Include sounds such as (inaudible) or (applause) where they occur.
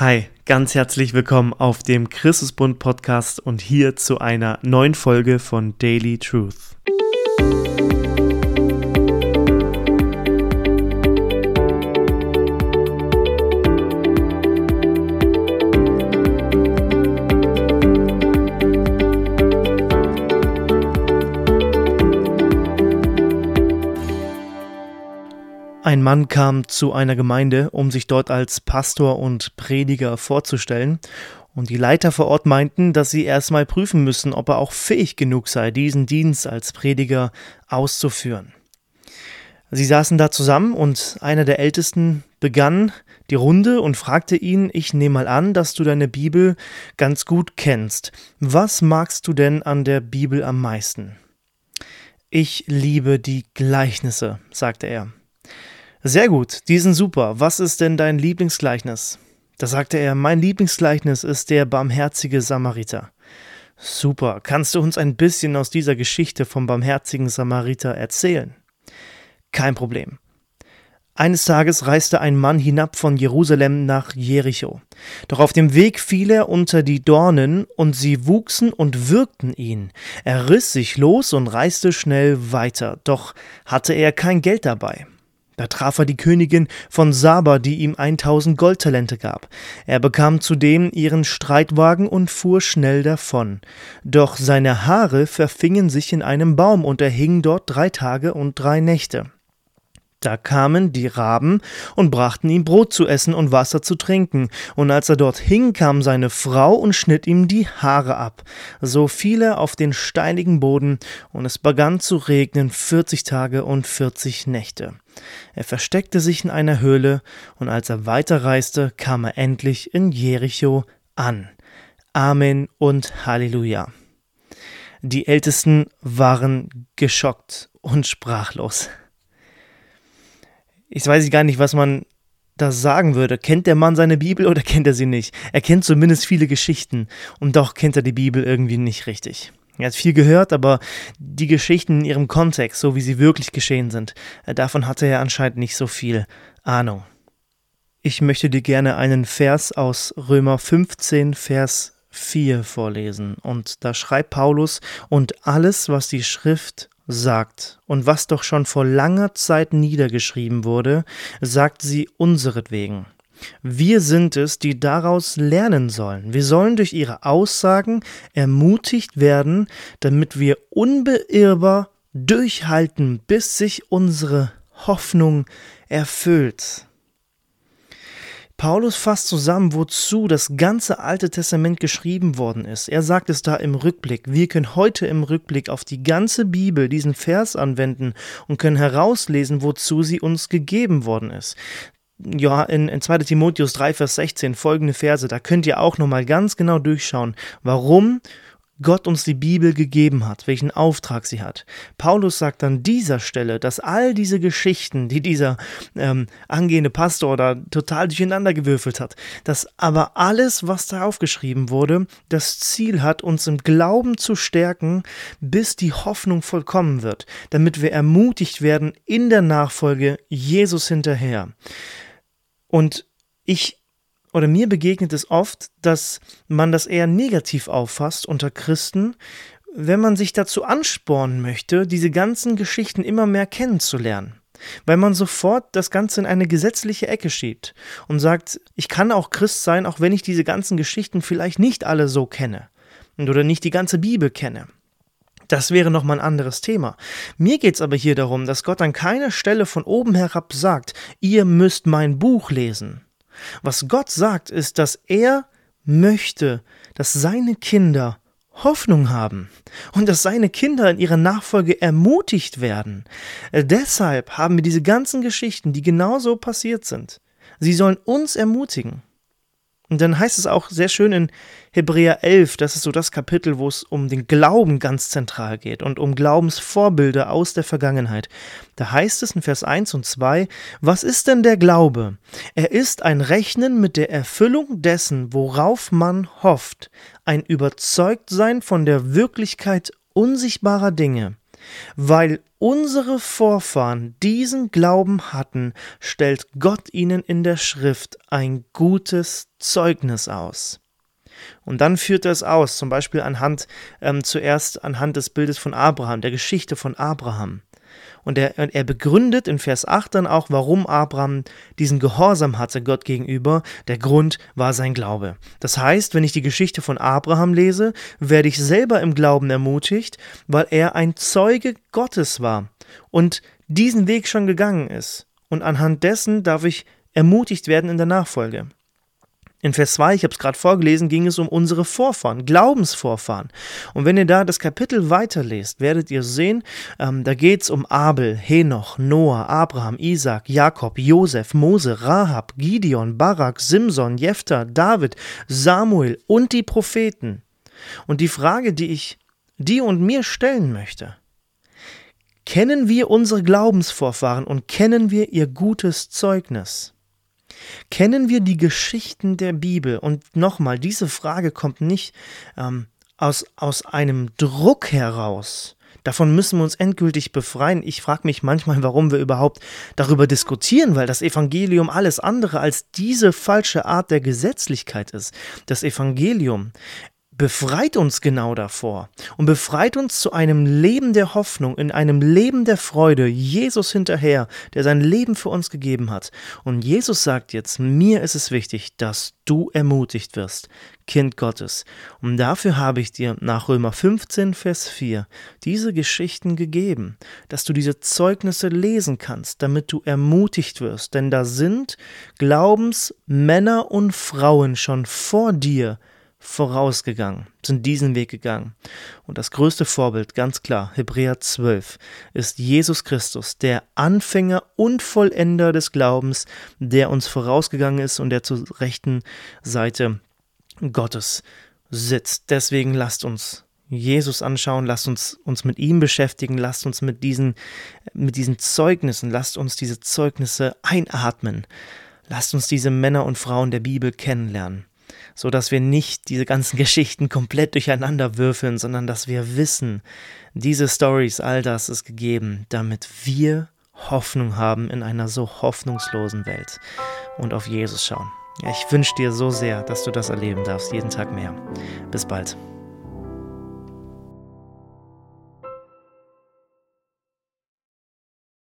Hi, ganz herzlich willkommen auf dem Christusbund Podcast und hier zu einer neuen Folge von Daily Truth. Ein Mann kam zu einer Gemeinde, um sich dort als Pastor und Prediger vorzustellen, und die Leiter vor Ort meinten, dass sie erstmal prüfen müssen, ob er auch fähig genug sei, diesen Dienst als Prediger auszuführen. Sie saßen da zusammen und einer der Ältesten begann die Runde und fragte ihn, ich nehme mal an, dass du deine Bibel ganz gut kennst. Was magst du denn an der Bibel am meisten? Ich liebe die Gleichnisse, sagte er. Sehr gut, die sind super. Was ist denn dein Lieblingsgleichnis? Da sagte er, mein Lieblingsgleichnis ist der barmherzige Samariter. Super, kannst du uns ein bisschen aus dieser Geschichte vom barmherzigen Samariter erzählen? Kein Problem. Eines Tages reiste ein Mann hinab von Jerusalem nach Jericho. Doch auf dem Weg fiel er unter die Dornen, und sie wuchsen und würgten ihn. Er riss sich los und reiste schnell weiter, doch hatte er kein Geld dabei. Da traf er die Königin von Saba, die ihm 1000 Goldtalente gab. Er bekam zudem ihren Streitwagen und fuhr schnell davon. Doch seine Haare verfingen sich in einem Baum und er hing dort drei Tage und drei Nächte. Da kamen die Raben und brachten ihm Brot zu essen und Wasser zu trinken, und als er dort hing, kam seine Frau und schnitt ihm die Haare ab. So fiel er auf den steinigen Boden, und es begann zu regnen vierzig Tage und vierzig Nächte. Er versteckte sich in einer Höhle, und als er weiterreiste, kam er endlich in Jericho an. Amen und Halleluja. Die Ältesten waren geschockt und sprachlos ich weiß gar nicht, was man da sagen würde. Kennt der Mann seine Bibel oder (laughs) kennt er sie nicht? Er kennt zumindest viele Geschichten und doch kennt er die Bibel irgendwie nicht richtig. Er hat viel gehört, aber die Geschichten in ihrem Kontext, so wie sie wirklich geschehen sind, äh, davon hatte er anscheinend nicht so viel Ahnung. Ich möchte dir gerne einen Vers aus Römer 15, Vers 4 vorlesen. Und da schreibt Paulus, und alles, was die Schrift sagt, und was doch schon vor langer Zeit niedergeschrieben wurde, sagt sie unseretwegen. Wir sind es, die daraus lernen sollen. Wir sollen durch ihre Aussagen ermutigt werden, damit wir unbeirrbar durchhalten, bis sich unsere Hoffnung erfüllt. Paulus fasst zusammen, wozu das ganze Alte Testament geschrieben worden ist. Er sagt es da im Rückblick. Wir können heute im Rückblick auf die ganze Bibel diesen Vers anwenden und können herauslesen, wozu sie uns gegeben worden ist ja, in, in 2. Timotheus 3, Vers 16 folgende Verse, da könnt ihr auch nochmal ganz genau durchschauen, warum Gott uns die Bibel gegeben hat, welchen Auftrag sie hat. Paulus sagt an dieser Stelle, dass all diese Geschichten, die dieser ähm, angehende Pastor da total durcheinander gewürfelt hat, dass aber alles, was da aufgeschrieben wurde, das Ziel hat, uns im Glauben zu stärken, bis die Hoffnung vollkommen wird, damit wir ermutigt werden in der Nachfolge Jesus hinterher. Und ich oder mir begegnet es oft, dass man das eher negativ auffasst unter Christen, wenn man sich dazu anspornen möchte, diese ganzen Geschichten immer mehr kennenzulernen. Weil man sofort das Ganze in eine gesetzliche Ecke schiebt und sagt, ich kann auch Christ sein, auch wenn ich diese ganzen Geschichten vielleicht nicht alle so kenne oder nicht die ganze Bibel kenne. Das wäre nochmal ein anderes Thema. Mir geht es aber hier darum, dass Gott an keiner Stelle von oben herab sagt, ihr müsst mein Buch lesen. Was Gott sagt, ist, dass er möchte, dass seine Kinder Hoffnung haben und dass seine Kinder in ihrer Nachfolge ermutigt werden. Äh, deshalb haben wir diese ganzen Geschichten, die genauso passiert sind. Sie sollen uns ermutigen. Und dann heißt es auch sehr schön in Hebräer 11, das ist so das Kapitel, wo es um den Glauben ganz zentral geht und um Glaubensvorbilder aus der Vergangenheit. Da heißt es in Vers 1 und 2, was ist denn der Glaube? Er ist ein Rechnen mit der Erfüllung dessen, worauf man hofft, ein Überzeugtsein von der Wirklichkeit unsichtbarer Dinge. Weil unsere Vorfahren diesen Glauben hatten, stellt Gott ihnen in der Schrift ein gutes Zeugnis aus. Und dann führt er es aus, zum Beispiel anhand, ähm, zuerst anhand des Bildes von Abraham, der Geschichte von Abraham. Und er, er begründet in Vers 8 dann auch, warum Abraham diesen Gehorsam hatte Gott gegenüber. Der Grund war sein Glaube. Das heißt, wenn ich die Geschichte von Abraham lese, werde ich selber im Glauben ermutigt, weil er ein Zeuge Gottes war und diesen Weg schon gegangen ist. Und anhand dessen darf ich ermutigt werden in der Nachfolge. In Vers 2, ich habe es gerade vorgelesen, ging es um unsere Vorfahren, Glaubensvorfahren. Und wenn ihr da das Kapitel weiterlest, werdet ihr sehen, ähm, da geht es um Abel, Henoch, Noah, Abraham, Isaac, Jakob, Josef, Mose, Rahab, Gideon, Barak, Simson, Jephthah, David, Samuel und die Propheten. Und die Frage, die ich dir und mir stellen möchte, kennen wir unsere Glaubensvorfahren und kennen wir ihr gutes Zeugnis? Kennen wir die Geschichten der Bibel? Und nochmal, diese Frage kommt nicht ähm, aus, aus einem Druck heraus. Davon müssen wir uns endgültig befreien. Ich frage mich manchmal, warum wir überhaupt darüber diskutieren, weil das Evangelium alles andere als diese falsche Art der Gesetzlichkeit ist. Das Evangelium befreit uns genau davor und befreit uns zu einem Leben der Hoffnung, in einem Leben der Freude, Jesus hinterher, der sein Leben für uns gegeben hat. Und Jesus sagt jetzt, mir ist es wichtig, dass du ermutigt wirst, Kind Gottes. Und dafür habe ich dir nach Römer 15, Vers 4 diese Geschichten gegeben, dass du diese Zeugnisse lesen kannst, damit du ermutigt wirst. Denn da sind Glaubensmänner und Frauen schon vor dir, vorausgegangen, sind diesen Weg gegangen. Und das größte Vorbild, ganz klar, Hebräer 12, ist Jesus Christus, der Anfänger und Vollender des Glaubens, der uns vorausgegangen ist und der zur rechten Seite Gottes sitzt. Deswegen lasst uns Jesus anschauen, lasst uns uns mit ihm beschäftigen, lasst uns mit diesen, mit diesen Zeugnissen, lasst uns diese Zeugnisse einatmen. Lasst uns diese Männer und Frauen der Bibel kennenlernen so dass wir nicht diese ganzen (laughs) Geschichten komplett durcheinander würfeln, sondern dass wir wissen, diese Stories, all das ist gegeben, damit wir Hoffnung haben in einer so hoffnungslosen Welt und auf Jesus schauen. Ich wünsche dir so sehr, dass du das erleben darfst, jeden Tag mehr. Bis bald.